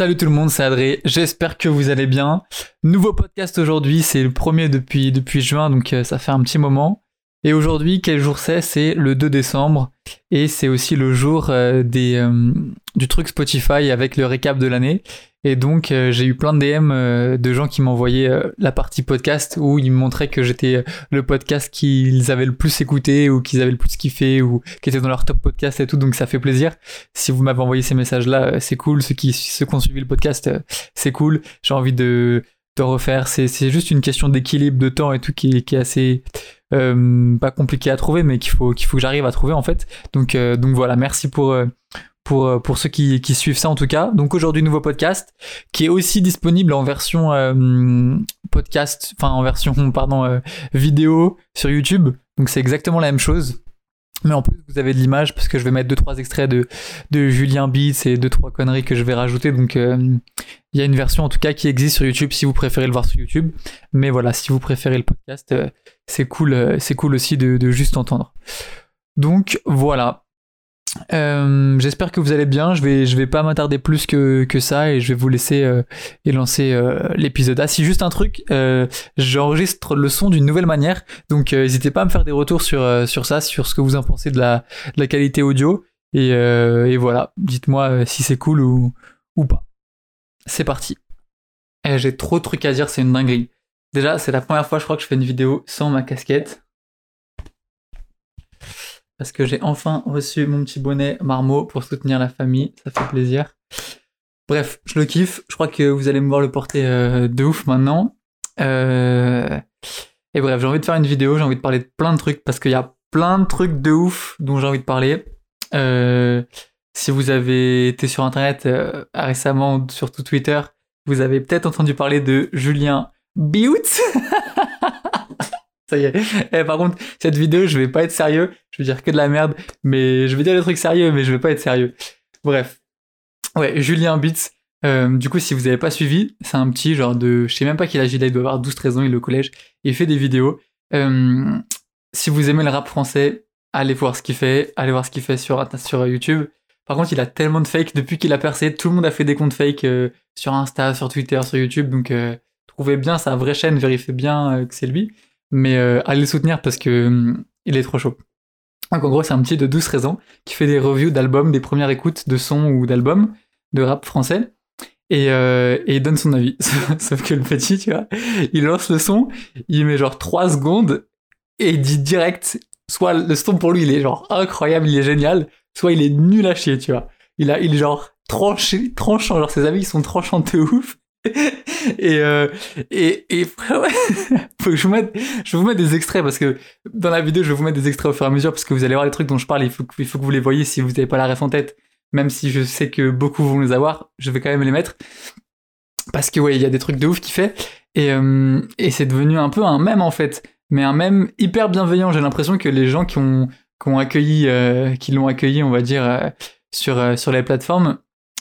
Salut tout le monde, c'est Adré. J'espère que vous allez bien. Nouveau podcast aujourd'hui, c'est le premier depuis, depuis juin, donc euh, ça fait un petit moment. Et aujourd'hui, quel jour c'est? C'est le 2 décembre. Et c'est aussi le jour euh, euh, du truc Spotify avec le récap de l'année. Et donc, euh, j'ai eu plein de DM de gens qui m'envoyaient la partie podcast où ils me montraient que j'étais le podcast qu'ils avaient le plus écouté ou qu'ils avaient le plus kiffé ou qui était dans leur top podcast et tout. Donc, ça fait plaisir. Si vous m'avez envoyé ces messages-là, c'est cool. Ceux qui, ont suivi le podcast, c'est cool. J'ai envie de, de refaire. C'est juste une question d'équilibre, de temps et tout qui est assez. Pas compliqué à trouver, mais qu'il faut, qu'il faut que j'arrive à trouver en fait. Donc, donc voilà, merci pour, pour, euh, pour ceux qui, qui, suivent ça en tout cas. Donc aujourd'hui, nouveau podcast qui est aussi disponible en version euh, podcast, enfin en version pardon, euh, vidéo sur YouTube. Donc c'est exactement la même chose. Mais en plus, vous avez de l'image parce que je vais mettre 2-3 extraits de, de Julien Beats et 2-3 conneries que je vais rajouter. Donc il y a une version en tout cas qui existe sur YouTube si vous préférez le voir sur YouTube. Mais voilà, si vous préférez le podcast, c'est cool, c'est cool aussi de, de juste entendre. Donc voilà, euh, J'espère que vous allez bien. Je vais, je vais pas m'attarder plus que, que, ça et je vais vous laisser euh, et lancer euh, l'épisode. Ah, si juste un truc, euh, j'enregistre le son d'une nouvelle manière, donc euh, n'hésitez pas à me faire des retours sur, euh, sur ça, sur ce que vous en pensez de la, la qualité audio. Et, et voilà, dites-moi si c'est cool ou, ou pas. C'est parti. J'ai trop de trucs à dire, c'est une dinguerie. Déjà, c'est la première fois, je crois, que je fais une vidéo sans ma casquette parce que j'ai enfin reçu mon petit bonnet Marmot pour soutenir la famille, ça fait plaisir. Bref, je le kiffe, je crois que vous allez me voir le porter euh, de ouf maintenant. Euh... Et bref, j'ai envie de faire une vidéo, j'ai envie de parler de plein de trucs parce qu'il y a plein de trucs de ouf dont j'ai envie de parler. Euh... Si vous avez été sur internet récemment, surtout Twitter, vous avez peut-être entendu parler de Julien Biout. Ça y est. Eh, par contre, cette vidéo, je vais pas être sérieux. Je vais dire que de la merde. Mais je vais dire des trucs sérieux, mais je vais pas être sérieux. Bref. Ouais, Julien Bitz. Euh, du coup, si vous avez pas suivi, c'est un petit genre de. Je sais même pas quel âge il a, il doit avoir 12-13 ans, il est au collège. Il fait des vidéos. Euh, si vous aimez le rap français, allez voir ce qu'il fait. Allez voir ce qu'il fait sur, sur YouTube. Par contre, il a tellement de fake depuis qu'il a percé. Tout le monde a fait des comptes fake euh, sur Insta, sur Twitter, sur YouTube. Donc, euh, trouvez bien sa vraie chaîne, vérifiez bien euh, que c'est lui mais euh, allez le soutenir parce que hum, il est trop chaud. Donc en gros, c'est un petit de 12-13 ans qui fait des reviews d'albums, des premières écoutes de sons ou d'albums de rap français. Et, euh, et, il donne son avis. Sauf que le petit, tu vois, il lance le son, il met genre 3 secondes et il dit direct, soit le son pour lui il est genre incroyable, il est génial, soit il est nul à chier, tu vois. Il a, il est genre tranché, tranchant, genre ses avis ils sont tranchants de ouf. et, euh, et, et ouais, faut que je vous mette, je vous mette des extraits parce que dans la vidéo, je vais vous mettre des extraits au fur et à mesure parce que vous allez voir les trucs dont je parle. Il faut, il faut que vous les voyez si vous n'avez pas la ref en tête. Même si je sais que beaucoup vont les avoir, je vais quand même les mettre parce que ouais, il y a des trucs de ouf qu'il fait et, euh, et c'est devenu un peu un mème en fait, mais un mème hyper bienveillant. J'ai l'impression que les gens qui ont, qui ont accueilli, euh, qui l'ont accueilli, on va dire sur sur les plateformes,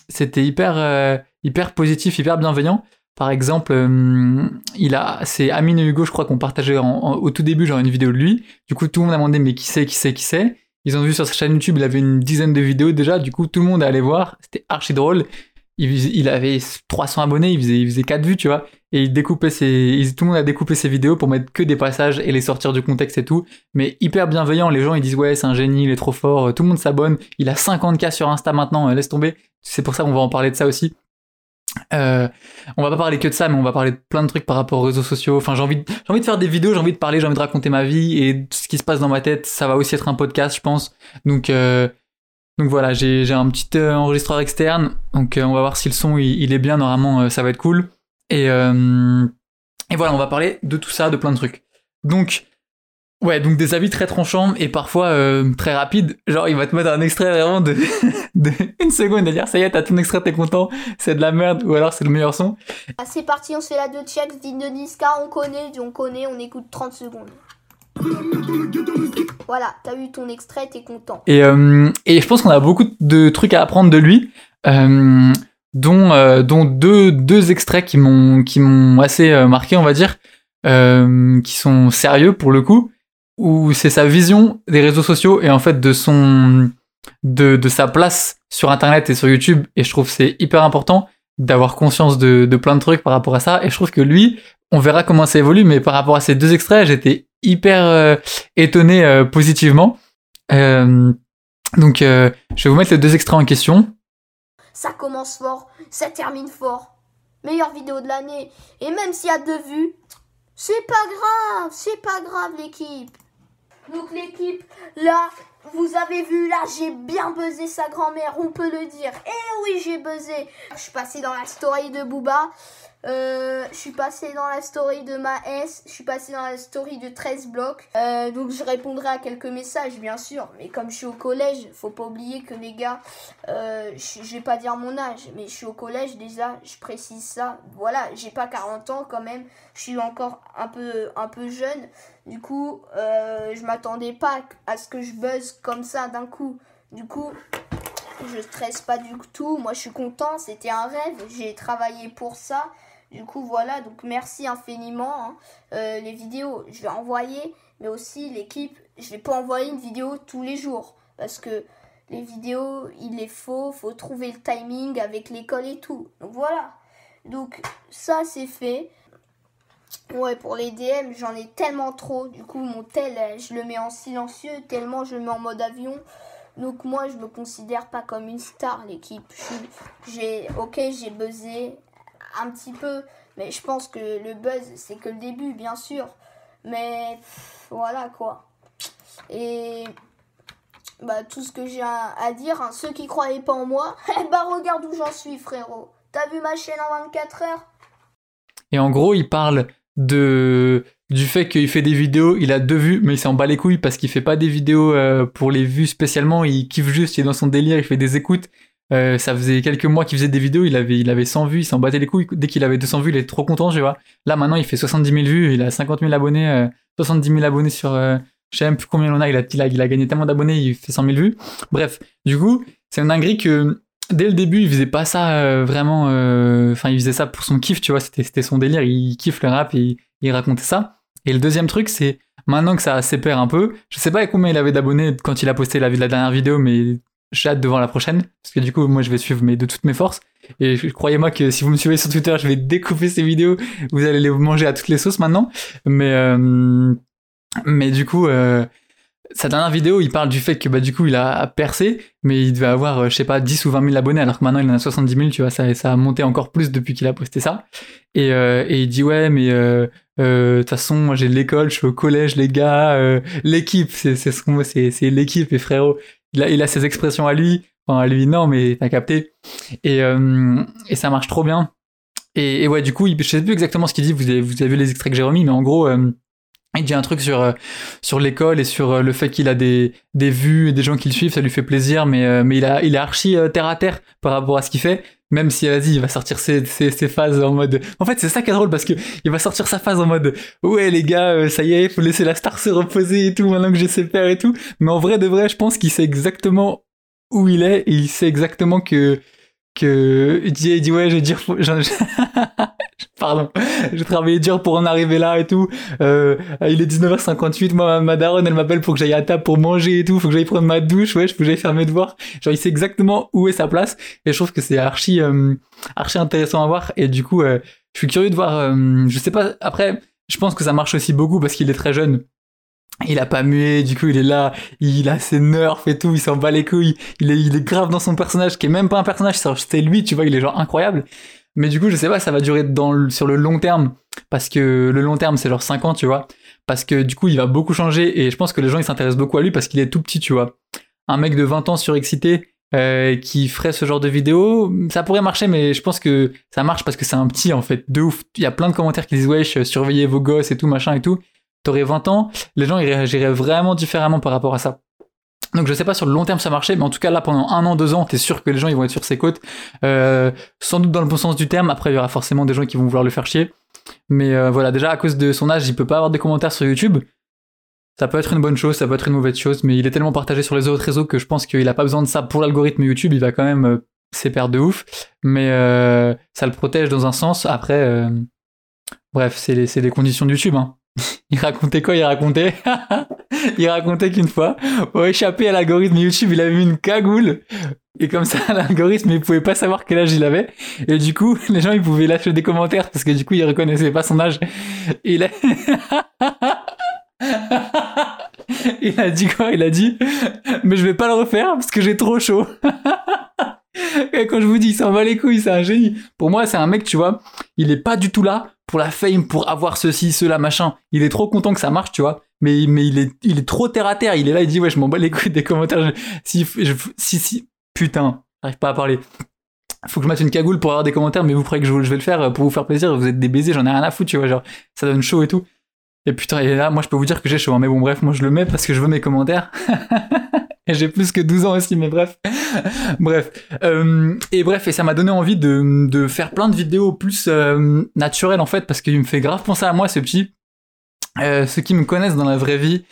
c'était hyper euh, hyper positif, hyper bienveillant. Par exemple, euh, il a, c'est Amine et Hugo, je crois, qu'on partageait en, au tout début, genre une vidéo de lui. Du coup, tout le monde a demandé, mais qui c'est, qui c'est, qui c'est? Ils ont vu sur sa chaîne YouTube, il avait une dizaine de vidéos déjà. Du coup, tout le monde est allé voir. C'était archi drôle. Il, il, avait 300 abonnés, il faisait, il faisait 4 vues, tu vois. Et tout le monde a découpé ses vidéos pour mettre que des passages et les sortir du contexte et tout. Mais hyper bienveillant. Les gens, ils disent, ouais, c'est un génie, il est trop fort. Tout le monde s'abonne. Il a 50K sur Insta maintenant, laisse tomber. C'est pour ça qu'on va en parler de ça aussi. Euh, on va pas parler que de ça, mais on va parler de plein de trucs par rapport aux réseaux sociaux. Enfin, j'ai envie, de, j'ai envie de faire des vidéos, j'ai envie de parler, j'ai envie de raconter ma vie et ce qui se passe dans ma tête. Ça va aussi être un podcast, je pense. Donc, euh, donc voilà, j'ai, un petit euh, enregistreur externe. Donc, euh, on va voir si le son il, est bien. Normalement, euh, ça va être cool. Et, et voilà, on va parler de tout ça, de plein de trucs. Donc, Ouais, donc des avis très tranchants et parfois euh, très rapides. Genre, il va te mettre un extrait vraiment de, de une seconde et dire ça y est, t'as ton extrait, t'es content, c'est de la merde ou alors c'est le meilleur son. Ah, c'est parti, on se fait la deux checks d'Indoniska, on connaît, on connaît, on écoute 30 secondes. Voilà, t'as eu ton extrait, t'es content. Et, euh, et je pense qu'on a beaucoup de trucs à apprendre de lui, euh, dont, euh, dont deux, deux extraits qui m'ont qui m'ont assez euh, marqué, on va dire, euh, qui sont sérieux pour le coup où c'est sa vision des réseaux sociaux et en fait de son de, de sa place sur internet et sur YouTube et je trouve c'est hyper important d'avoir conscience de, de plein de trucs par rapport à ça. Et je trouve que lui, on verra comment ça évolue, mais par rapport à ces deux extraits, j'étais hyper euh, étonné euh, positivement. Euh, donc, je vais vous mettre les deux extraits en question. Ça commence fort, ça termine fort. Meilleure vidéo de l'année. Et même s'il y a deux vues, c'est pas grave, c'est pas grave l'équipe. Donc l'équipe, là, vous avez vu, là, j'ai bien buzzé sa grand-mère, on peut le dire. Eh oui, j'ai buzzé. Je suis passé dans la story de Booba. Euh, je suis passé dans la story de ma S, je suis passé dans la story de 13 blocs. Euh, donc je répondrai à quelques messages bien sûr. Mais comme je suis au collège, faut pas oublier que les gars, euh, je, vais pas dire mon âge, mais je suis au collège déjà, je précise ça. Voilà, j'ai pas 40 ans quand même, je suis encore un peu, un peu jeune. Du coup, euh, je m'attendais pas à ce que je buzz comme ça d'un coup. Du coup, je stresse pas du tout. Moi, je suis content. C'était un rêve. J'ai travaillé pour ça. Du coup, voilà, donc merci infiniment. Hein. Euh, les vidéos, je vais envoyer, mais aussi l'équipe, je vais pas envoyer une vidéo tous les jours. Parce que les vidéos, il est faux, faut trouver le timing avec l'école et tout. Donc voilà. Donc ça, c'est fait. Ouais, pour les DM, j'en ai tellement trop. Du coup, mon tel, je le mets en silencieux, tellement je le mets en mode avion. Donc moi, je me considère pas comme une star, l'équipe. J'ai, ok, j'ai buzzé, un petit peu, mais je pense que le buzz, c'est que le début, bien sûr. Mais voilà quoi. Et bah, tout ce que j'ai à, dire, hein, ceux qui croyaient pas en moi, bah regarde où j'en suis, frérot. T'as vu ma chaîne en 24 heures? Et en gros, il parle de du fait qu'il fait des vidéos, il a deux vues, mais il s'en bat les couilles parce qu'il fait pas des vidéos euh, pour les vues spécialement, il kiffe juste, il est dans son délire, il fait des écoutes, euh, ça faisait quelques mois qu'il faisait des vidéos, il avait, il avait 100 vues, il s'en battait les couilles. Dès qu'il avait 200 vues, il était trop content, tu vois. Là, maintenant, il fait 70 000 vues, il a 50 000 abonnés, 70 euh, 000 abonnés sur. Euh, je sais même plus combien en a, il a, il a, il a gagné tellement d'abonnés, il fait 100 000 vues. Bref, du coup, c'est une dinguerie que dès le début, il faisait pas ça vraiment. Enfin, il faisait ça pour son kiff, tu vois, c'était son délire, il kiffe le rap et il racontait ça. Et le deuxième truc, c'est maintenant que ça s'épère un peu, je sais pas combien il avait d'abonnés quand il a posté la, la dernière vidéo, mais j'ai hâte de voir la prochaine, parce que du coup, moi, je vais suivre mais de toutes mes forces. Et croyez-moi que si vous me suivez sur Twitter, je vais découper ces vidéos. Vous allez les manger à toutes les sauces maintenant. Mais, euh, mais du coup, euh, sa dernière vidéo, il parle du fait que bah, du coup, il a percé, mais il devait avoir, euh, je sais pas, 10 ou 20 000 abonnés, alors que maintenant, il en a 70 000, tu vois, ça, ça a monté encore plus depuis qu'il a posté ça. Et, et il dit, ouais, mais de toute façon, moi, j'ai l'école, je suis au collège, les gars, l'équipe, c'est ce qu'on c'est l'équipe, et frérot, il a, il a ses expressions à lui, enfin à lui non, mais t'as capté. Et, euh, et ça marche trop bien. Et, ouais, du coup, je sais plus exactement ce qu'il dit, vous avez, vous avez vu les extraits que j'ai remis, mais en gros, euh, il dit un truc sur, euh, sur l'école et sur le fait qu'il a des, des vues et des gens qui le suivent, ça lui fait plaisir, mais, mais il, a, il est archi terre à terre par rapport à ce qu'il fait. Même si, vas-y, il va sortir ses, ses, ses, phases en mode... En fait, c'est ça qui est drôle, parce que il va sortir sa phase en mode « Ouais, les gars, euh, ça y est, faut laisser la star se reposer et tout, maintenant que je sais faire et tout. » Mais en vrai, de vrai, je pense qu'il sait exactement où il est, et il sait exactement que que il dit ouais je vais dire pardon. J'ai travaillé dur pour en arriver là et tout. Euh, il est 19h58 moi ma daronne elle m'appelle pour que j'aille à table pour manger et tout. Faut que j'aille prendre ma douche. Ouais faut que j'aille faire mes devoirs. Genre il sait exactement où est sa place. Et je trouve que c'est archi euh, archi intéressant à voir. Et du coup euh, je suis curieux de voir euh, je sais pas après je pense que ça marche aussi beaucoup parce qu'il est très jeune. Il a pas mué, du coup il est là, il a ses nerfs et tout, il s'en bat les couilles, il est, il est grave dans son personnage, qui est même pas un personnage, c'est lui, tu vois, il est genre incroyable. Mais du coup, je sais pas, ça va durer sur le long terme, parce que le long terme c'est genre 5 ans, tu vois, parce que du coup il va beaucoup changer, et je pense que les gens ils s'intéressent beaucoup à lui parce qu'il est tout petit, tu vois. Un mec de 20 ans surexcité, euh, qui ferait ce genre de vidéo, ça pourrait marcher, mais je pense que ça marche parce que c'est un petit en fait, de ouf. Il y a plein de commentaires qui disent wesh, surveillez vos gosses et tout, machin et tout t'aurais 20 ans, les gens ils réagiraient vraiment différemment par rapport à ça. Donc je sais pas sur le long terme ça marchait, mais en tout cas là pendant un an, deux ans, t'es sûr que les gens ils vont être sur ses côtes, euh, sans doute dans le bon sens du terme. Après il y aura forcément des gens qui vont vouloir le faire chier, mais euh, voilà déjà à cause de son âge, il peut pas avoir des commentaires sur YouTube. Ça peut être une bonne chose, ça peut être une mauvaise chose, mais il est tellement partagé sur les autres réseaux que je pense qu'il a pas besoin de ça pour l'algorithme YouTube. Il va quand même euh, s'éperdre de ouf, mais euh, ça le protège dans un sens. Après, bref, c'est les, conditions de YouTube. Hein. il racontait quoi? Il racontait il racontait qu'une fois, pour échapper à l'algorithme YouTube, il avait mis une cagoule. Et comme ça, l'algorithme, il pouvait pas savoir quel âge il avait. Et du coup, les gens, ils pouvaient lâcher des commentaires parce que du coup, ils reconnaissaient pas son âge. Il a... il a dit quoi? Il a dit, mais je vais pas le refaire parce que j'ai trop chaud. Quand je vous dis, il s'en va les couilles, c'est un génie. Pour moi, c'est un mec, tu vois, il est pas du tout là pour la fame, pour avoir ceci, cela, machin. Il est trop content que ça marche, tu vois. Mais, mais il est, il est trop terre à terre. Il est là, il dit, ouais, je m'en bats les couilles des commentaires. Si, si, putain, j'arrive pas à parler. Faut que je mette une cagoule pour avoir des commentaires, mais vous croyez que je, vais le faire pour vous faire plaisir? Vous êtes des baisers, j'en ai rien à foutre, tu vois. Genre, ça donne chaud et tout. Et putain, et là, moi, je peux vous dire que j'ai chaud. Hein. Mais bon, bref, moi, je le mets parce que je veux mes commentaires. j'ai plus que 12 ans aussi, mais bref. bref. Euh, et bref, et ça m'a donné envie de, faire plein de vidéos plus euh, naturelles, en fait, parce qu'il me fait grave penser à moi, ce petit. Euh, ceux qui me connaissent dans la vraie vie,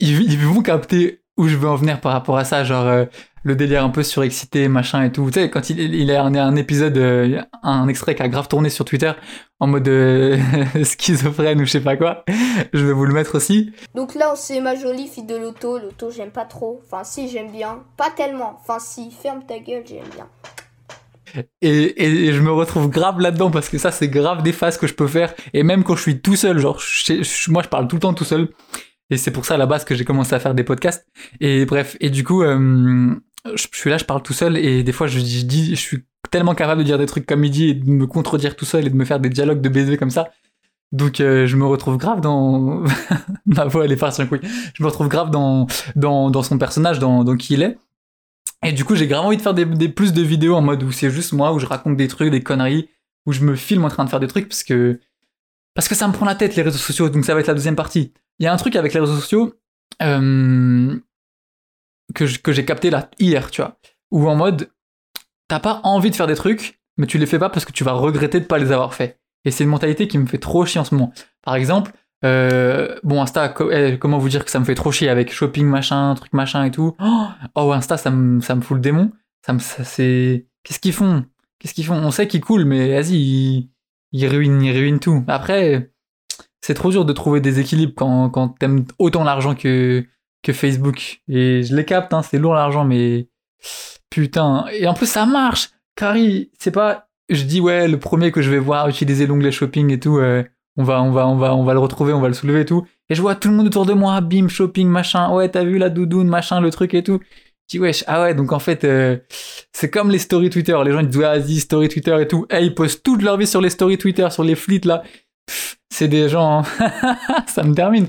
ils vont capter où je veux en venir par rapport à ça. Genre, euh, le délire un peu surexcité, machin et tout. Tu sais, quand il, il a un, un épisode, euh, un extrait qui a grave tourné sur Twitter en mode euh, schizophrène ou je sais pas quoi, je vais vous le mettre aussi. Donc là, c'est ma jolie fille de l'auto. L'auto, j'aime pas trop. Enfin, si, j'aime bien. Pas tellement. Enfin, si, ferme ta gueule, j'aime bien. Et, et, je me retrouve grave là-dedans parce que ça, c'est grave des phases que je peux faire. Et même quand je suis tout seul, genre, moi, je parle tout le temps tout seul. Et c'est pour ça à la base que j'ai commencé à faire des podcasts. Et bref, et du coup, euh, je suis là, je parle tout seul et des fois je, dis, je suis tellement capable de dire des trucs comme il dit et de me contredire tout seul et de me faire des dialogues de baiser comme ça. Donc euh, je me retrouve grave dans ma voix elle est partie un coup. Je me retrouve grave dans dans, dans son personnage, dans, dans qui il est. Et du coup j'ai grave envie de faire des, des plus de vidéos en mode où c'est juste moi où je raconte des trucs, des conneries, où je me filme en train de faire des trucs parce que parce que ça me prend la tête les réseaux sociaux. Donc ça va être la deuxième partie. Il y a un truc avec les réseaux sociaux. Euh, que, j'ai capté là hier, tu vois, où en mode t'as pas envie de faire des trucs, mais tu les fais pas parce que tu vas regretter de pas les avoir fait. Et c'est une mentalité qui me fait trop chier en ce moment. Par exemple, euh, bon Insta, eh, comment vous dire que ça me fait trop chier avec shopping machin, truc machin et tout. Oh, oh Insta, ça me fout le démon. Ça me c'est qu'est-ce qu'ils font? Qu'est-ce qu'ils font? On sait qu'ils coulent, mais vas-y, ils ruinent, ils ruinent tout. Après, c'est trop dur de trouver des équilibres quand quand t'aimes autant l'argent que que Facebook. Et je les capte, hein, c'est lourd l'argent, mais putain. Et en plus, ça marche. Carrie, c'est pas, je dis ouais, le premier que je vais voir utiliser l'onglet shopping et tout, euh, on va, on va, on va, on va le retrouver, on va le soulever et tout. Et je vois tout le monde autour de moi, bim, shopping, machin. Ouais, t'as vu la doudoune, machin, le truc et tout. Je dis wesh, ah ouais, donc en fait, euh, c'est comme les stories Twitter. Les gens ils disent ouais, vas-y, story Twitter et tout. Et ils postent toute leur vie sur les stories Twitter, sur les flits là. C'est des gens, hein. ça me termine.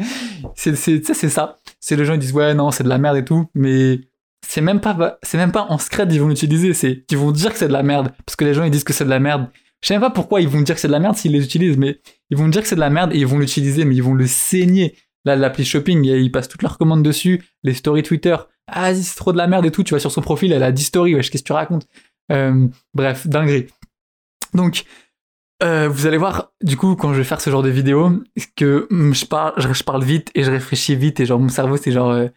C'est, c'est, c'est ça c'est les gens qui disent ouais non c'est de la merde et tout, mais c'est même pas c'est même pas en secret ils vont l'utiliser, c'est ils vont dire que c'est de la merde parce que les gens ils disent que c'est de la merde. Je sais même pas pourquoi ils vont dire que c'est de la merde s'ils les utilisent, mais ils vont dire que c'est de la merde et ils vont l'utiliser, mais ils vont le saigner. Là, l'appli shopping, ils passent toutes leurs commandes dessus, les stories Twitter. Ah, c'est trop de la merde et tout. Tu vois sur son profil, elle a 10 stories. Qu'est-ce que tu racontes? Euh, Bref, dinguerie. Donc, euh, vous allez voir, du coup, quand je vais faire ce genre de vidéo, que mm, je parle, je, vite et je réfléchis vite et genre mon cerveau c'est genre, euh,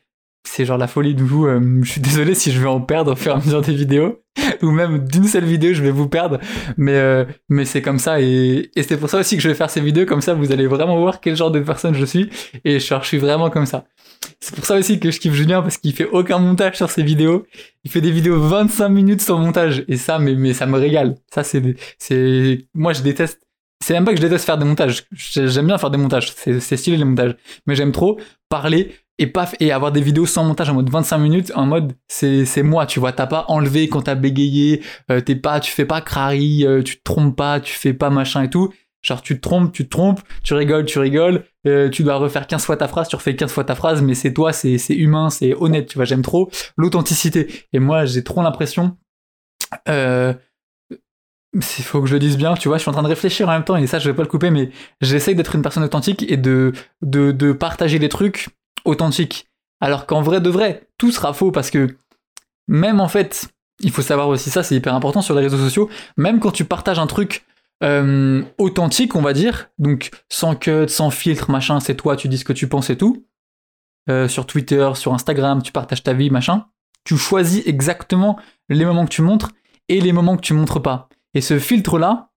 c'est genre la folie. Du coup, euh, je suis désolé si je vais en perdre au fur et à mesure des vidéos ou même d'une seule vidéo, je vais vous perdre. Mais mais c'est comme ça et, c'est pour ça aussi que je vais faire ces vidéos comme ça. Vous allez vraiment voir quel genre de personne je suis et je suis vraiment comme ça. C'est pour ça aussi que je kiffe Julien parce qu'il fait aucun montage sur ses vidéos. Il fait des vidéos 25 minutes sans montage et ça, mais, mais ça me régale. Ça, c'est, c'est, moi, je déteste. C'est même pas que je déteste faire des montages. J'aime bien faire des montages. C'est stylé les montages. Mais j'aime trop parler et paf, et avoir des vidéos sans montage en mode 25 minutes, en mode c'est, moi, tu vois, t'as pas enlevé quand t'as bégayé, euh, t'es pas, tu fais pas crari, euh, tu te trompes pas, tu fais pas machin et tout. Genre tu te trompes, tu te trompes, tu rigoles, tu rigoles, euh, tu dois refaire 15 fois ta phrase, tu refais 15 fois ta phrase, mais c'est toi, c'est humain, c'est honnête, tu vois, j'aime trop l'authenticité. Et moi, j'ai trop l'impression... Euh, il faut que je le dise bien, tu vois, je suis en train de réfléchir en même temps, et ça, je vais pas le couper, mais j'essaye d'être une personne authentique et de, de, de partager des trucs authentiques. Alors qu'en vrai de vrai, tout sera faux parce que même en fait, il faut savoir aussi ça, c'est hyper important sur les réseaux sociaux, même quand tu partages un truc euh, authentique, on va dire, donc sans cut, sans filtre, machin, c'est toi, tu dis ce que tu penses et tout. Euh, sur Twitter, sur Instagram, tu partages ta vie, machin. Tu choisis exactement les moments que tu montres et les moments que tu montres pas. Et ce filtre-là,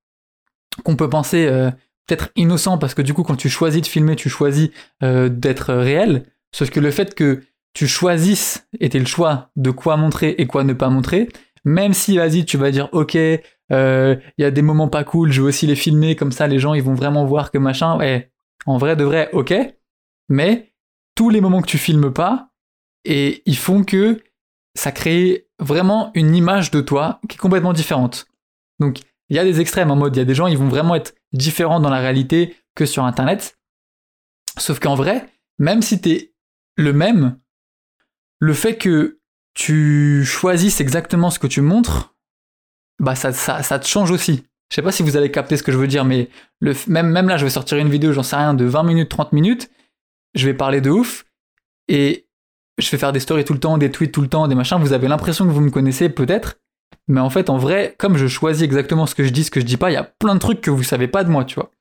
qu'on peut penser euh, peut-être innocent parce que du coup, quand tu choisis de filmer, tu choisis d'être réel. Sauf que le fait que tu choisisses et t'aies le choix de quoi montrer et quoi ne pas montrer, même si vas-y tu vas dire ok, il y a des moments pas cool, je veux aussi les filmer comme ça les gens ils vont vraiment voir que machin, ouais, en vrai de vrai ok, mais tous les moments que tu filmes pas et ils font que ça crée vraiment une image de toi qui est complètement différente. Donc il y a des extrêmes en mode il y a des gens ils vont vraiment être différents dans la réalité que sur internet. Sauf qu'en vrai, même si t'es le même, le fait que tu choisisses exactement ce que tu montres, bah ça, ça, te change aussi. Je sais pas si vous allez capter ce que je veux dire, mais le, même, même là, je vais sortir une vidéo, j'en sais rien, de 20 minutes, 30 minutes, je vais parler de ouf, et je vais faire des stories tout le temps, des tweets tout le temps, des machins, vous avez l'impression que vous me connaissez peut-être, mais en fait, en vrai, comme je choisis exactement ce que je dis, ce que je dis pas, il y a plein de trucs que vous savez pas de moi, tu vois.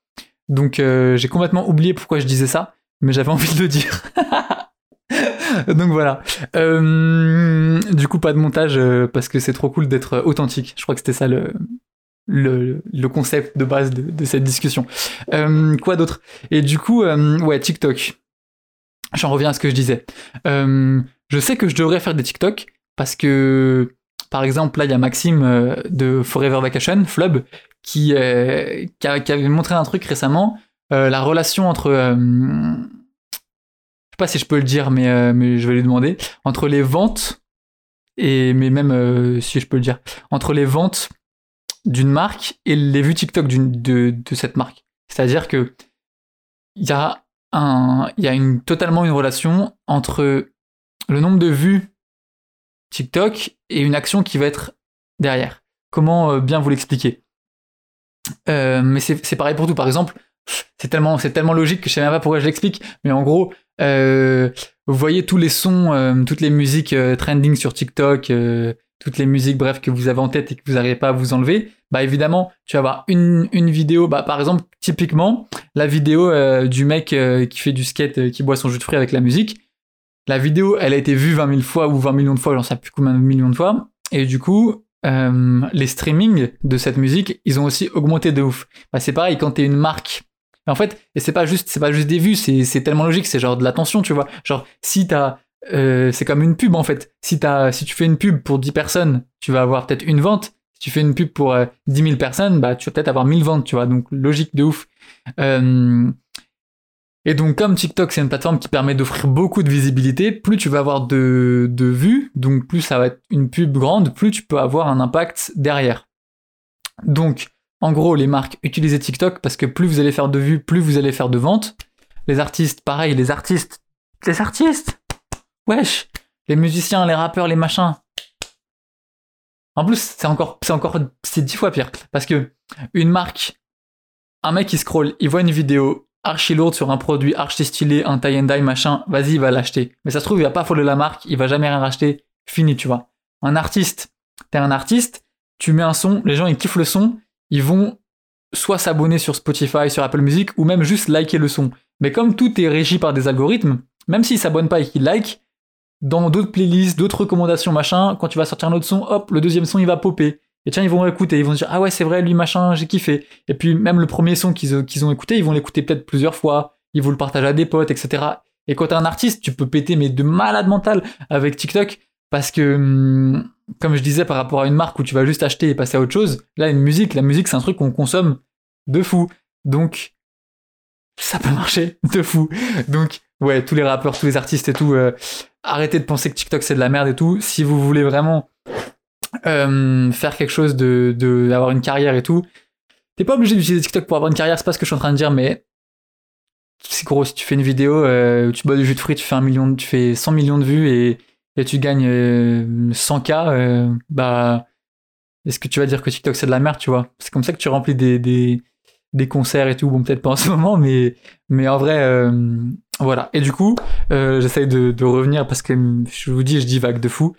Donc euh, j'ai complètement oublié pourquoi je disais ça, mais j'avais envie de le dire. Donc voilà. Euh, du coup, pas de montage euh, parce que c'est trop cool d'être authentique. Je crois que c'était ça le, le, concept de base de, cette discussion. quoi d'autre? Et du coup, ouais, TikTok. J'en reviens à ce que je disais. je sais que je devrais faire des TikTok parce que, par exemple, là, il y a Maxime de Forever Vacation, Flub, qui, qui, avait montré un truc récemment, la relation entre pas si je peux le dire, mais, euh, mais je vais lui demander. Entre les ventes, et mais même euh, si je peux le dire, entre les ventes d'une marque et les vues TikTok de, cette marque. C'est-à-dire que il y a, une, totalement une relation entre le nombre de vues TikTok et une action qui va être derrière. Comment euh, bien vous l'expliquer? Mais c'est pareil pour tout. Par exemple, c'est tellement, tellement logique que je sais même pas pourquoi je l'explique. Mais en gros, euh, vous voyez tous les sons, euh, toutes les musiques euh, trending sur TikTok, toutes les musiques, bref, que vous avez en tête et que vous n'arrivez pas à vous enlever. Bah évidemment, tu vas avoir une, une vidéo, bah par exemple, typiquement, la vidéo du mec qui fait du skate, qui boit son jus de fruits avec la musique. La vidéo, elle a été vue 20 000 fois ou 20 millions de fois, j'en sais plus combien de millions de fois. Et du coup, les streamings de cette musique, ils ont aussi augmenté de ouf. Bah, c'est pareil, quand t'es une marque en fait, et c'est pas juste, c'est pas juste des vues, c'est tellement logique, c'est genre de l'attention, tu vois. Genre, si t'as, euh, c'est comme une pub en fait. Si t'as, si tu fais une pub pour 10 personnes, tu vas avoir peut-être une vente. Si tu fais une pub pour 10 euh, 000 personnes, bah, tu vas peut-être avoir 1000 ventes, tu vois. Donc, logique de ouf. Euh, et donc, comme TikTok, c'est une plateforme qui permet d'offrir beaucoup de visibilité, plus tu vas avoir de vues, donc plus ça va être une pub grande, plus tu peux avoir un impact derrière. Donc, en gros, les marques utilisez TikTok parce que plus vous allez faire de vues, plus vous allez faire de ventes. Les artistes, pareil, les artistes. Les artistes Wesh Les musiciens, les rappeurs, les machins. En plus, c'est encore, c'est encore, c'est dix fois pire. Parce que une marque, un mec qui scroll, il voit une vidéo archi lourde sur un produit archi stylé, un tie and die, machin, vas-y, il va l'acheter. Mais ça se trouve, il va pas follow la marque, il va jamais rien racheter, fini, tu vois. Un artiste, t'es un artiste, tu mets un son, les gens ils kiffent le son, ils vont soit s'abonner sur Spotify, sur Apple Music, ou même juste liker le son. Mais comme tout est régi par des algorithmes, même s'ils s'abonnent pas et qu'ils like, dans d'autres playlists, d'autres recommandations, machin, quand tu vas sortir un autre son, hop, le deuxième son il va popper. Et tiens, ils vont écouter, ils vont dire, ah ouais, c'est vrai, lui, machin, j'ai kiffé. Et puis, même le premier son qu'ils ont écouté, ils vont l'écouter peut-être plusieurs fois, ils vont le partager à des potes, etc. Et quand t'es un artiste, tu peux péter, mais de malade mental avec TikTok, parce que, hum, comme je disais par rapport à une marque où tu vas juste acheter et passer à autre chose, là, une musique, la musique, c'est un truc qu'on consomme de fou. Donc, ça peut marcher de fou. Donc, ouais, tous les rappeurs, tous les artistes et tout, euh, arrêtez de penser que TikTok c'est de la merde et tout. Si vous voulez vraiment euh, faire quelque chose de, de avoir une carrière et tout, t'es pas obligé d'utiliser TikTok pour avoir une carrière, c'est pas ce que je suis en train de dire, mais c'est gros, si tu fais une vidéo, euh, tu bois du jus de fruits, tu fais un million, tu fais 100 millions de vues et et tu gagnes 100K, euh, euh, bah, est-ce que tu vas dire que TikTok c'est de la merde, tu vois? C'est comme ça que tu remplis des, des, concerts et tout. Bon, peut-être pas en ce moment, mais, mais en vrai, euh, voilà. Et du coup, j'essaye de, de, revenir parce que je vous dis, je dis vague de fou.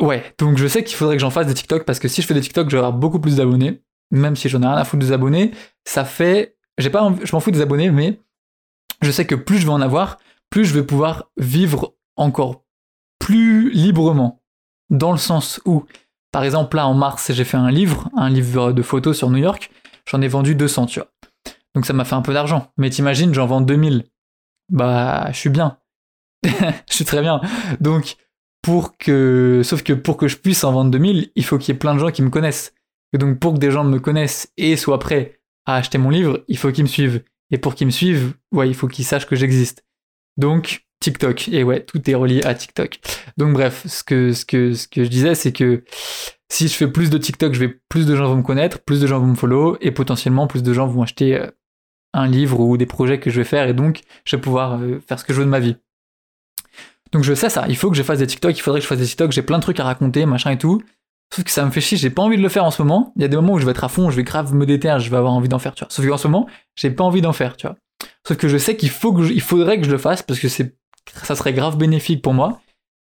Ouais, donc je sais qu'il faudrait que j'en fasse des TikTok parce que si je fais des TikTok, avoir beaucoup plus d'abonnés. Même si j'en ai rien à foutre des abonnés, ça fait. Pas, je m'en fous des abonnés, mais je sais que plus je vais en avoir, plus je vais pouvoir vivre encore plus librement. Dans le sens où, par exemple, là en mars, j'ai fait un livre, un livre de photos sur New York, j'en ai vendu 200, tu vois. Donc ça m'a fait un peu d'argent. Mais t'imagines, j'en vends 2000 bah je suis bien. je suis très bien. Donc pour que sauf que pour que je puisse en vendre 2000, il faut qu'il y ait plein de gens qui me connaissent. Et donc pour que des gens me connaissent et soient prêts à acheter mon livre, il faut qu'ils me suivent. Et pour qu'ils me suivent, ouais, il faut qu'ils sachent que j'existe. Donc TikTok. Et ouais, tout est relié à TikTok. Donc bref, ce que, ce que, ce que je disais, c'est que si je fais plus de TikTok, je vais plus de gens vont me connaître, plus de gens vont me follow, et potentiellement plus de gens vont acheter euh, un livre ou des projets que je vais faire, et donc je vais pouvoir euh, faire ce que je veux de ma vie. Donc je sais ça, il faut que je fasse des TikTok, il faudrait que je fasse des TikTok, j'ai plein de trucs à raconter, machin et tout. Sauf que ça me fait chier, j'ai pas envie de le faire en ce moment. Il y a des moments où je vais être à fond, je vais grave me déterre, je vais avoir envie d'en faire, tu vois. Sauf qu'en ce moment, j'ai pas envie d'en faire, tu vois. Sauf que je sais qu'il faut que il faudrait que je le fasse parce que c'est ça serait grave bénéfique pour moi.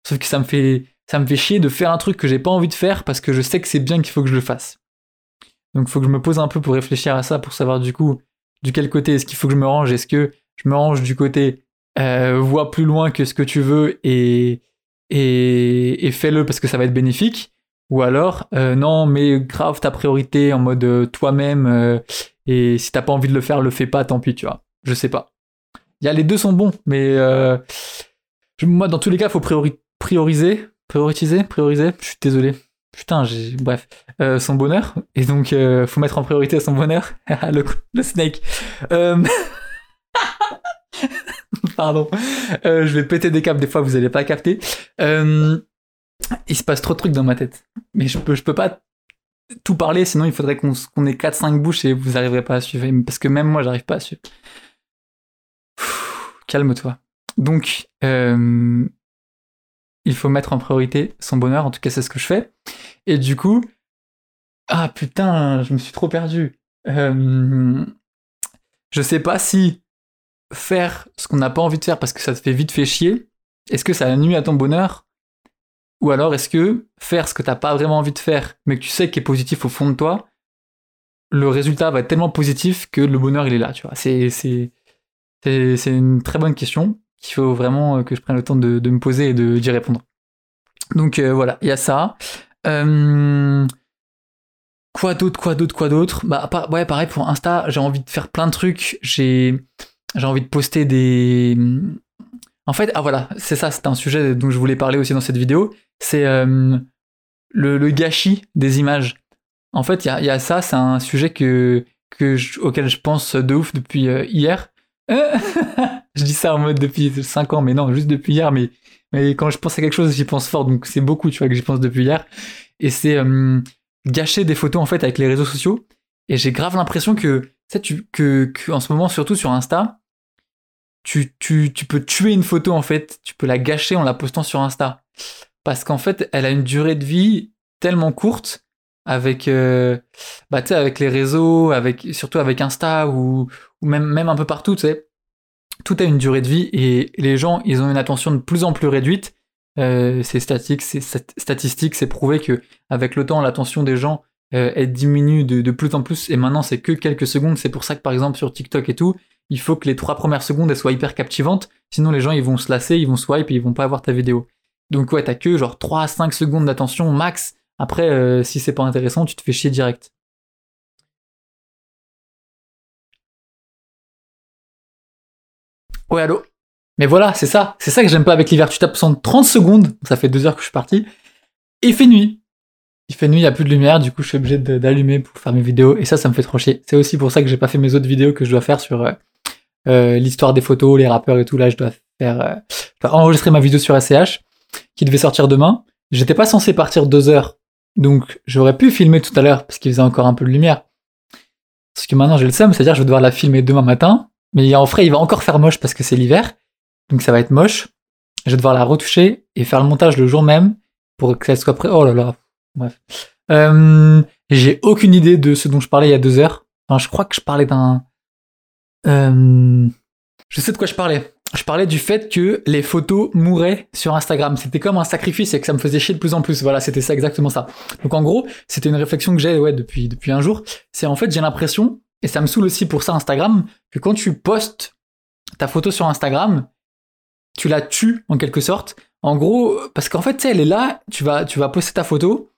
Sauf que ça me fait, ça me fait chier de faire un truc que j'ai pas envie de faire parce que je sais que c'est bien qu'il faut que je le fasse. Donc il faut que je me pose un peu pour réfléchir à ça, pour savoir du coup du quel côté est-ce qu'il faut que je me range. Est-ce que je me range du côté euh, vois plus loin que ce que tu veux et, et, fais-le parce que ça va être bénéfique? Ou alors euh, non mais grave ta priorité en mode euh, toi-même et si t'as pas envie de le faire le fais pas tant pis tu vois je sais pas il y a les deux sont bons, mais euh, moi dans tous les cas, il faut prioriser, prioriser, prioriser. Je suis désolé. Putain, j'ai bref, euh, son bonheur et donc euh, faut mettre en priorité son bonheur. le, le snake. Euh, pardon, je vais péter des câbles des fois, vous allez pas capter. il se passe trop de trucs dans ma tête, mais je peux, je peux pas tout parler, sinon il faudrait qu'on ait 4-5 bouches et vous arriverez pas à suivre, parce que même moi j'arrive pas à suivre calme-toi. Donc, euh, il faut mettre en priorité son bonheur, en tout cas c'est ce que je fais. Et du coup, ah putain, je me suis trop perdu. Euh, je sais pas si faire ce qu'on n'a pas envie de faire parce que ça te fait vite fait chier, est-ce que ça nuit à ton bonheur? Ou alors est-ce que faire ce que t'as pas vraiment envie de faire, mais que tu sais qu'il est positif au fond de toi, le résultat va être tellement positif que le bonheur il est là, tu vois. C'est, c'est une très bonne question qu'il faut vraiment euh, que je prenne le temps de, me poser et d'y répondre. Donc euh, voilà, il y a ça. Euh, quoi d'autre, quoi d'autre, quoi d'autre? Bah ouais, pareil pour Insta, j'ai envie de faire plein de trucs. J'ai envie de poster des. En fait, ah voilà, c'est ça, c'est un sujet dont je voulais parler aussi dans cette vidéo. C'est le, gâchis des images. En fait, il y a, ça, c'est un sujet que, que auquel je pense de ouf depuis hier. je dis ça en mode depuis 5 ans, mais non, juste depuis hier. Mais, quand je pense à quelque chose, j'y pense fort. Donc c'est beaucoup, tu vois, que j'y pense depuis hier. Et c'est euh, gâcher des photos en fait avec les réseaux sociaux. Et j'ai grave l'impression que, tu, que, que, en ce moment, surtout sur Insta, tu, tu, tu peux tuer une photo en fait. Tu peux la gâcher en la postant sur Insta. Parce qu'en fait, elle a une durée de vie tellement courte avec euh, bah, avec les réseaux, avec surtout avec Insta ou, même, un peu partout, tu sais, tout a une durée de vie et les gens, ils ont une attention de plus en plus réduite. Euh, c'est statique, c'est statistique, c'est prouvé que avec le temps, l'attention des gens euh, diminue de, plus en plus et maintenant c'est que quelques secondes. C'est pour ça que par exemple sur TikTok et tout, il faut que les trois premières secondes soient hyper captivantes, sinon les gens ils vont se lasser, ils vont swipe et ils vont pas avoir ta vidéo. Donc ouais, t'as que genre 3 à 5 secondes d'attention max. Après, euh, si c'est pas intéressant, tu te fais chier direct. Ouais, allô? Mais voilà, c'est ça. C'est ça que j'aime pas avec l'hiver. Tu tapes 30 secondes, ça fait deux heures que je suis parti, et il fait nuit. Il fait nuit, il n'y a plus de lumière, du coup je suis obligé d'allumer pour faire mes vidéos, et ça, ça me fait trop chier. C'est aussi pour ça que j'ai pas fait mes autres vidéos que je dois faire sur euh, euh, l'histoire des photos, les rappeurs et tout. Là, je dois faire euh, enregistrer ma vidéo sur SCH, qui devait sortir demain. J'étais pas censé partir deux heures, donc j'aurais pu filmer tout à l'heure parce qu'il faisait encore un peu de lumière. Parce que maintenant j'ai le seum, c'est-à-dire que je vais devoir la filmer demain matin, mais en vrai, il va encore faire moche parce que c'est l'hiver. Donc ça va être moche. Je vais devoir la retoucher et faire le montage le jour même pour que ça soit prêt. Oh là là. Bref. Euh, j'ai aucune idée de ce dont je parlais il y a deux heures. Enfin, je crois que je parlais d'un. Euh, je sais de quoi je parlais. Je parlais du fait que les photos mouraient sur Instagram. C'était comme un sacrifice et que ça me faisait chier de plus en plus. Voilà, c'était ça exactement ça. Donc en gros, c'était une réflexion que j'ai ouais, depuis, depuis un jour. C'est en fait, j'ai l'impression et ça me saoule aussi pour ça Instagram, que quand tu postes ta photo sur Instagram, tu la tues en quelque sorte. En gros, parce qu'en fait, elle est là, tu vas, poster ta photo,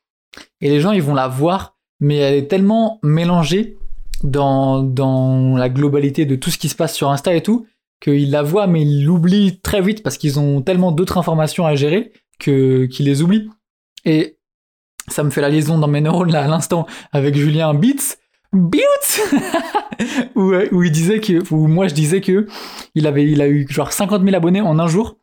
et les gens, ils vont la voir, mais elle est tellement mélangée dans, la globalité de tout ce qui se passe sur Insta et tout, qu'ils la voient mais ils l'oublient très vite parce qu'ils ont tellement d'autres informations à gérer qu'ils les oublient. Et ça me fait la liaison dans mes neurones là à l'instant avec Julien Beats. Où, euh, où, il disait que, où moi je disais que il avait, il a eu genre 50 000 abonnés en un jour.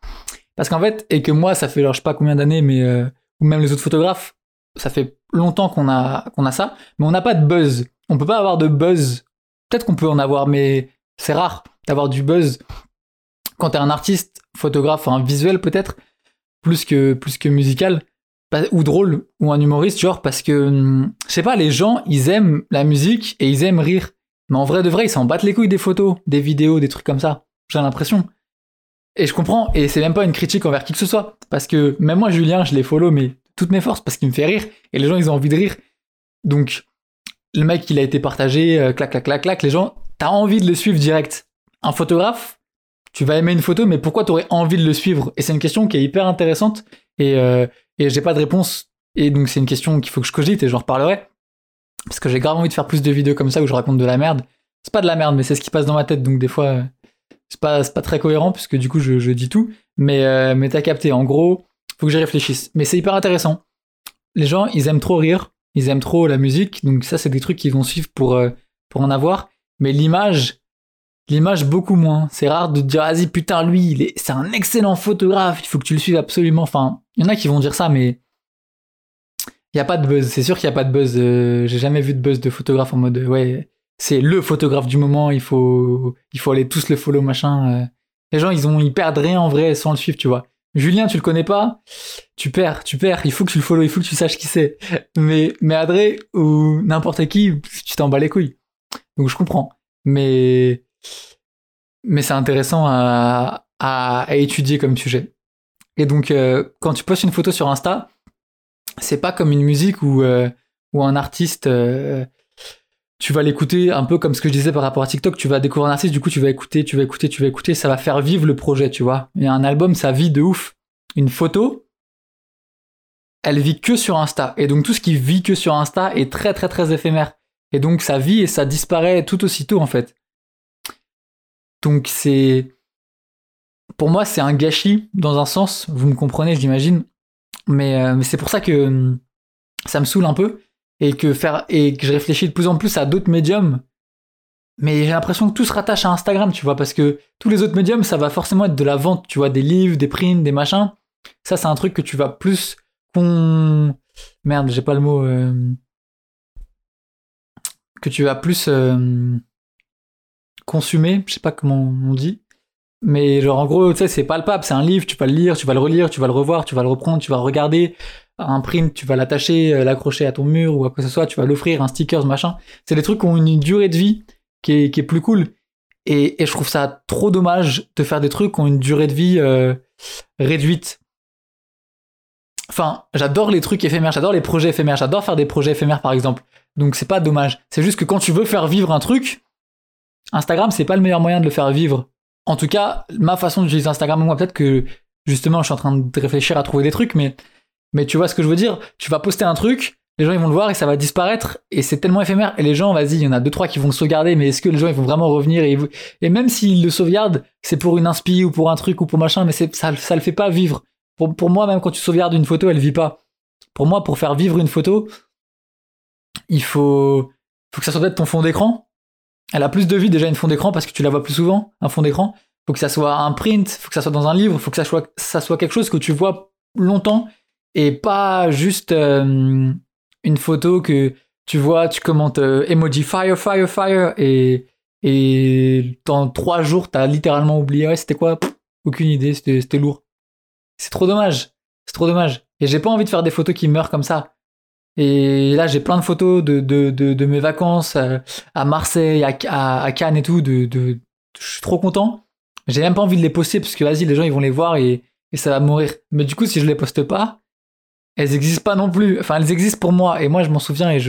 Parce qu'en fait, et que moi ça fait genre je sais pas combien d'années, mais euh, ou même les autres photographes, ça fait longtemps qu'on a qu'on a ça, mais on n'a pas de buzz. On peut pas avoir de buzz. Peut-être qu'on peut en avoir, mais c'est rare d'avoir du buzz quand t'es un artiste, photographe, un visuel peut-être, plus que plus que musical ou drôle ou un humoriste genre parce que hum, je sais pas les gens ils aiment la musique et ils aiment rire. Mais en vrai de vrai ils s'en battent les couilles des photos des vidéos des trucs comme ça j'ai l'impression. Et je comprends et c'est même pas une critique envers qui que ce soit parce que même moi Julien je les follow mais toutes mes forces parce qu'il me fait rire et les gens ils ont envie de rire. Donc le mec il a été partagé euh, clac clac clac clac les gens t'as envie de le suivre direct. Un photographe tu vas aimer une photo mais pourquoi t'aurais envie de le suivre? Et c'est une question qui est hyper intéressante et euh, et j'ai pas de réponse. Et donc c'est une question qu'il faut que je cogite et j'en reparlerai. Parce que j'ai grave envie de faire plus de vidéos comme ça où je raconte de la merde. C'est pas de la merde, mais c'est ce qui passe dans ma tête. Donc des fois, c'est pas, pas très cohérent puisque du coup je, je dis tout. Mais, euh, mais t'as capté. En gros, faut que j'y réfléchisse. Mais c'est hyper intéressant. Les gens, ils aiment trop rire. Ils aiment trop la musique. Donc ça, c'est des trucs qu'ils vont suivre pour, euh, pour en avoir. Mais l'image, l'image beaucoup moins. C'est rare de dire, vas-y, putain, lui, c'est un excellent photographe, il faut que tu le suives absolument. Enfin, il y en a qui vont dire ça, mais il n'y a pas de buzz. C'est sûr qu'il n'y a pas de buzz. Euh, j'ai jamais vu de buzz de photographe en mode, ouais, c'est le photographe du moment, il faut, il faut aller tous le follow, machin. Euh. Les gens, ils ont, ils perdent rien en vrai sans le suivre, tu vois. Julien, tu le connais pas, tu perds, tu perds, il faut que tu le follow, il faut que tu saches qui c'est. Mais, mais Adré, ou n'importe qui, tu t'en bats les couilles. Donc je comprends. Mais, mais c'est intéressant à, étudier comme sujet. Et donc, euh, quand tu postes une photo sur Insta, c'est pas comme une musique où, euh, un artiste, euh, tu vas l'écouter un peu comme ce que je disais par rapport à TikTok, tu vas découvrir un artiste, du coup tu vas écouter, tu vas écouter, tu vas écouter, ça va faire vivre le projet, tu vois. Et un album, ça vit de ouf. Une photo, elle vit que sur Insta. Et donc tout ce qui vit que sur Insta est très très très éphémère. Et donc ça vit et ça disparaît tout aussitôt en fait. Donc c'est pour moi c'est un gâchis dans un sens, vous me comprenez, j'imagine. Mais, euh, mais c'est pour ça que hum, ça me saoule un peu et que faire et que je réfléchis de plus en plus à d'autres médiums. Mais j'ai l'impression que tout se rattache à Instagram, tu vois, parce que tous les autres médiums, ça va forcément être de la vente, tu vois, des livres, des prints, des machins. Ça, c'est un truc que tu vas plus merde, j'ai pas le mot. Euh, que tu vas plus consommer, je sais pas comment on dit. Mais genre en gros, tu sais, c'est palpable, c'est un livre, tu vas le lire, tu vas le relire, tu vas le revoir, tu vas le reprendre, tu vas le regarder. Un print, tu vas l'attacher, euh, l'accrocher à ton mur ou à quoi que ce soit, tu vas l'offrir, un sticker, machin. C'est des trucs qui ont une durée de vie qui est, plus cool. Et, et, je trouve ça trop dommage de faire des trucs qui ont une durée de vie euh, réduite. Enfin, j'adore les trucs éphémères, j'adore les projets éphémères, j'adore faire des projets éphémères par exemple. Donc c'est pas dommage. C'est juste que quand tu veux faire vivre un truc, Instagram c'est pas le meilleur moyen de le faire vivre. En tout cas, ma façon d'utiliser Instagram, moi peut-être que justement je suis en train de réfléchir à trouver des trucs, mais, tu vois ce que je veux dire? Tu vas poster un truc, les gens ils vont le voir et ça va disparaître et c'est tellement éphémère et les gens vas-y il y en a deux trois qui vont le sauvegarder mais est-ce que les gens ils vont vraiment revenir et, et même s'ils le sauvegardent c'est pour une inspi ou pour un truc ou pour machin mais ça le fait pas vivre pour, pour moi même quand tu sauvegardes une photo elle vit pas pour moi pour faire vivre une photo il faut, faut que ça soit peut-être ton fond d'écran. Elle a plus de vie déjà une fond d'écran parce que tu la vois plus souvent, un fond d'écran. Faut que ça soit un print, faut que ça soit dans un livre, faut que ça soit, quelque chose que tu vois longtemps et pas juste euh, une photo que tu vois, tu commentes euh, emoji fire, fire, fire et, et dans trois jours t'as littéralement oublié, ouais, c'était quoi? Aucune idée, c'était lourd. C'est trop dommage, c'est trop dommage. Et j'ai pas envie de faire des photos qui meurent comme ça. Et là, j'ai plein de photos de, mes vacances euh, à Marseille, à, Cannes et tout. Je suis trop content. J'ai même pas envie de les poster parce que vas-y, les gens ils vont les voir et, ça va mourir. Mais du coup, si je les poste pas, elles existent pas non plus. Enfin, elles existent pour moi et moi, je m'en souviens et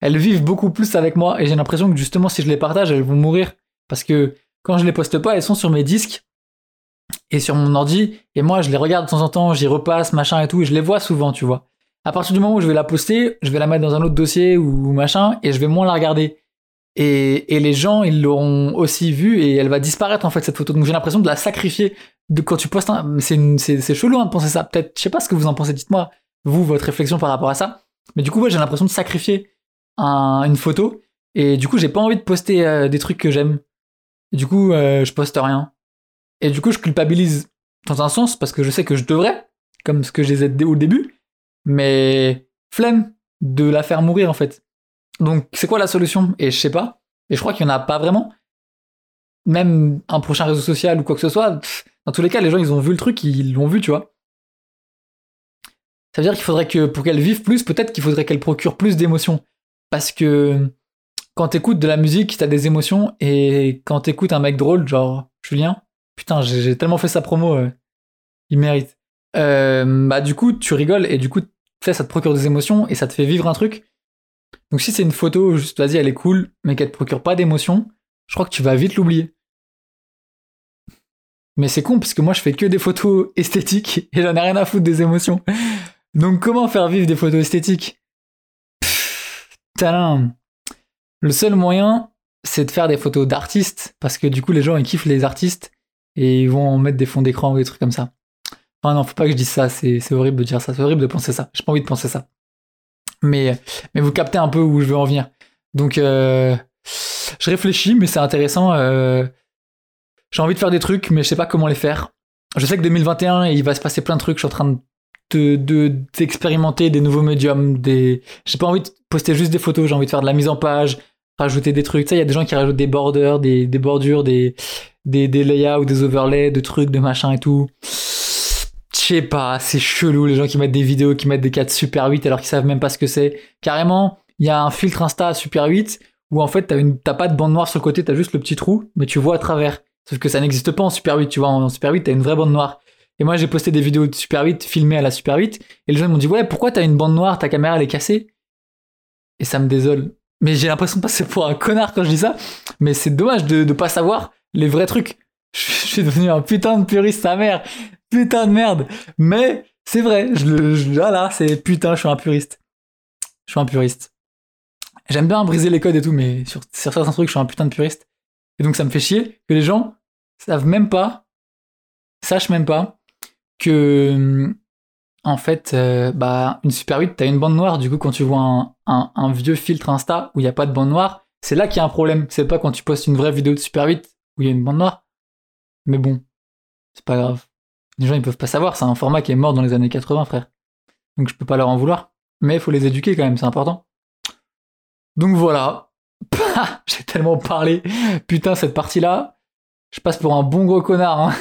elles vivent beaucoup plus avec moi. Et j'ai l'impression que justement, si je les partage, elles vont mourir parce que quand je les poste pas, elles sont sur mes disques et sur mon ordi. Et moi, je les regarde de temps en temps, j'y repasse, machin et tout, et je les vois souvent, tu vois à partir du moment où je vais la poster, je vais la mettre dans un autre dossier ou machin, et je vais moins la regarder. Et, les gens, ils l'auront aussi vue et elle va disparaître en fait cette photo. Donc j'ai l'impression de la sacrifier de quand tu postes un... C'est, chelou hein, de penser ça. Peut-être, je sais pas ce que vous en pensez, dites-moi, vous, votre réflexion par rapport à ça. Mais du coup, ouais, j'ai l'impression de sacrifier un, une photo. Et du coup, j'ai pas envie de poster euh, des trucs que j'aime. Du coup, euh, je poste rien. Et du coup, je culpabilise dans un sens parce que je sais que je devrais, comme ce que j'ai dit au début. Mais flemme de la faire mourir en fait. Donc, c'est quoi la solution? Et je sais pas. Et je crois qu'il y en a pas vraiment. Même un prochain réseau social ou quoi que ce soit. dans tous les cas, les gens, ils ont vu le truc, ils l'ont vu, tu vois. Ça veut dire qu'il faudrait que, pour qu'elle vive plus, peut-être qu'il faudrait qu'elle procure plus d'émotions. Parce que quand t'écoutes de la musique, t'as des émotions, et quand t'écoutes un mec drôle, genre Julien, putain, j'ai tellement fait sa promo, euh, il mérite. Euh, bah du coup, tu rigoles, et du coup, ça te procure des émotions, et ça te fait vivre un truc. Donc si c'est une photo, juste vas-y, elle est cool, mais qu'elle te procure pas d'émotions, je crois que tu vas vite l'oublier. Mais c'est con, parce que moi je fais que des photos esthétiques, et j'en ai rien à foutre des émotions. Donc comment faire vivre des photos esthétiques? Le seul moyen, c'est de faire des photos d'artistes, parce que du coup les gens ils kiffent les artistes et ils vont mettre des fonds d'écran ou des trucs comme ça. Enfin non, faut pas que je dise ça, c'est horrible de dire ça, c'est horrible de penser ça. J'ai pas envie de penser ça. Mais, mais vous captez un peu où je veux en venir. Donc euh, je réfléchis, mais c'est intéressant. Euh, j'ai envie de faire des trucs, mais je sais pas comment les faire. Je sais que 2021, il va se passer plein de trucs. Je suis en train de de d'expérimenter des nouveaux médiums des j'ai pas envie de poster juste des photos j'ai envie de faire de la mise en page rajouter des trucs il y a des gens qui rajoutent des borders des, des bordures des, des des layouts des overlays de trucs de machin et tout sais pas c'est chelou les gens qui mettent des vidéos qui mettent des 4 super 8 alors qu'ils savent même pas ce que c'est carrément il y a un filtre insta super 8 où en fait t'as une pas de bande noire sur le côté t'as juste le petit trou mais tu vois à travers sauf que ça n'existe pas en super 8 tu vois en super 8 t'as une vraie bande noire et moi, j'ai posté des vidéos de Super 8 filmées à la Super 8. Et les gens m'ont dit, ouais, pourquoi t'as une bande noire, ta caméra, elle est cassée? Et ça me désole. Mais j'ai l'impression de passer pour un connard quand je dis ça. Mais c'est dommage de, de pas savoir les vrais trucs. Je, suis devenu un putain de puriste, sa mère. Putain de merde. Mais c'est vrai. Je le, je, voilà, c'est putain, je suis un puriste. Je suis un puriste. J'aime bien briser les codes et tout, mais sur, sur certains trucs, je suis un putain de puriste. Et donc, ça me fait chier que les gens savent même pas, sachent même pas que en fait, euh, bah, une Super 8, t'as une bande noire. Du coup, quand tu vois un, vieux filtre Insta où il n'y a pas de bande noire, c'est là qu'il y a un problème. C'est pas quand tu postes une vraie vidéo de Super 8 où il y a une bande noire. Mais bon, c'est pas grave. Les gens, ils peuvent pas savoir. C'est un format qui est mort dans les années 80, frère. Donc je peux pas leur en vouloir. Mais il faut les éduquer quand même, c'est important. Donc voilà. J'ai tellement parlé. Putain, cette partie-là, je passe pour un bon gros connard. Hein.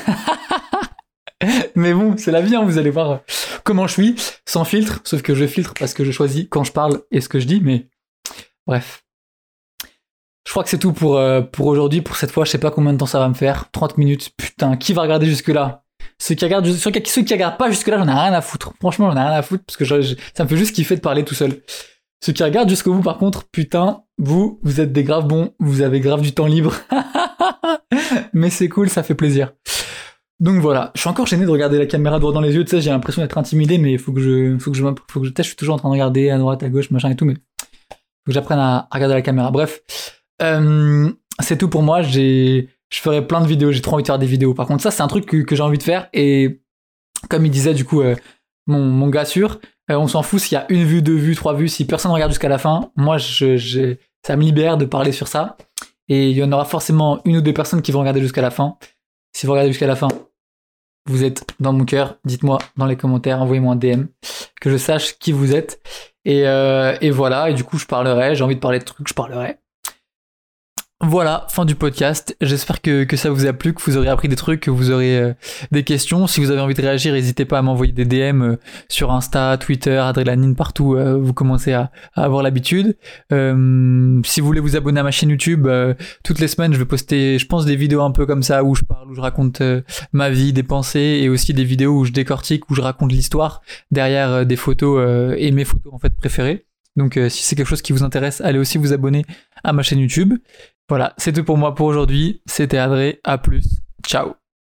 Mais bon, c'est la vie, hein, vous allez voir comment je suis, sans filtre, sauf que je filtre parce que je choisis quand je parle et ce que je dis, mais bref. Je crois que c'est tout pour, euh, pour aujourd'hui, pour cette fois, je sais pas combien de temps ça va me faire. 30 minutes, putain, qui va regarder jusque-là? Ceux qui, regardent, ceux, qui, regardent pas jusque-là, j'en ai rien à foutre. Franchement, j'en ai rien à foutre parce que ça me fait juste kiffer de parler tout seul. Ceux qui regardent jusqu'au bout, par contre, putain, vous, vous êtes des graves bons, vous avez grave du temps libre. Mais c'est cool, ça fait plaisir. Donc voilà, je suis encore gêné de regarder la caméra droit dans les yeux, tu sais, j'ai l'impression d'être intimidé, mais faut que je, faut je suis toujours en train de regarder à droite, à gauche, machin et tout, mais faut que j'apprenne à, regarder la caméra. Bref, euh, c'est tout pour moi. J'ai, je ferai plein de vidéos. J'ai trop envie de faire des vidéos. Par contre, ça, c'est un truc que, j'ai envie de faire. Et comme il disait du coup, euh, mon, gars sûr, euh, on s'en fout s'il y a une vue, deux vues, trois vues. Si personne regarde jusqu'à la fin, moi, je, ça me libère de parler sur ça. Et il y en aura forcément une ou deux personnes qui vont regarder jusqu'à la fin. Si vous regardez jusqu'à la fin, vous êtes dans mon cœur. Dites-moi dans les commentaires, envoyez-moi un DM, que je sache qui vous êtes. Et, euh, et voilà, et du coup je parlerai, j'ai envie de parler de trucs, je parlerai. Voilà, fin du podcast. J'espère que, que, ça vous a plu, que vous aurez appris des trucs, que vous aurez euh, des questions. Si vous avez envie de réagir, n'hésitez pas à m'envoyer des DM euh, sur Insta, Twitter, Adrélanine, partout. Euh, vous commencez à, à avoir l'habitude. si vous voulez vous abonner à ma chaîne YouTube, toutes les semaines, je vais poster, je pense, des vidéos un peu comme ça où je parle, où je raconte ma vie, des pensées, et aussi des vidéos où je décortique, où je raconte l'histoire derrière des photos et mes photos en fait préférées. Donc si c'est quelque chose qui vous intéresse, allez aussi vous abonner à ma chaîne YouTube. Voilà, c'est tout pour moi pour aujourd'hui. C'était Adré. À plus. Ciao.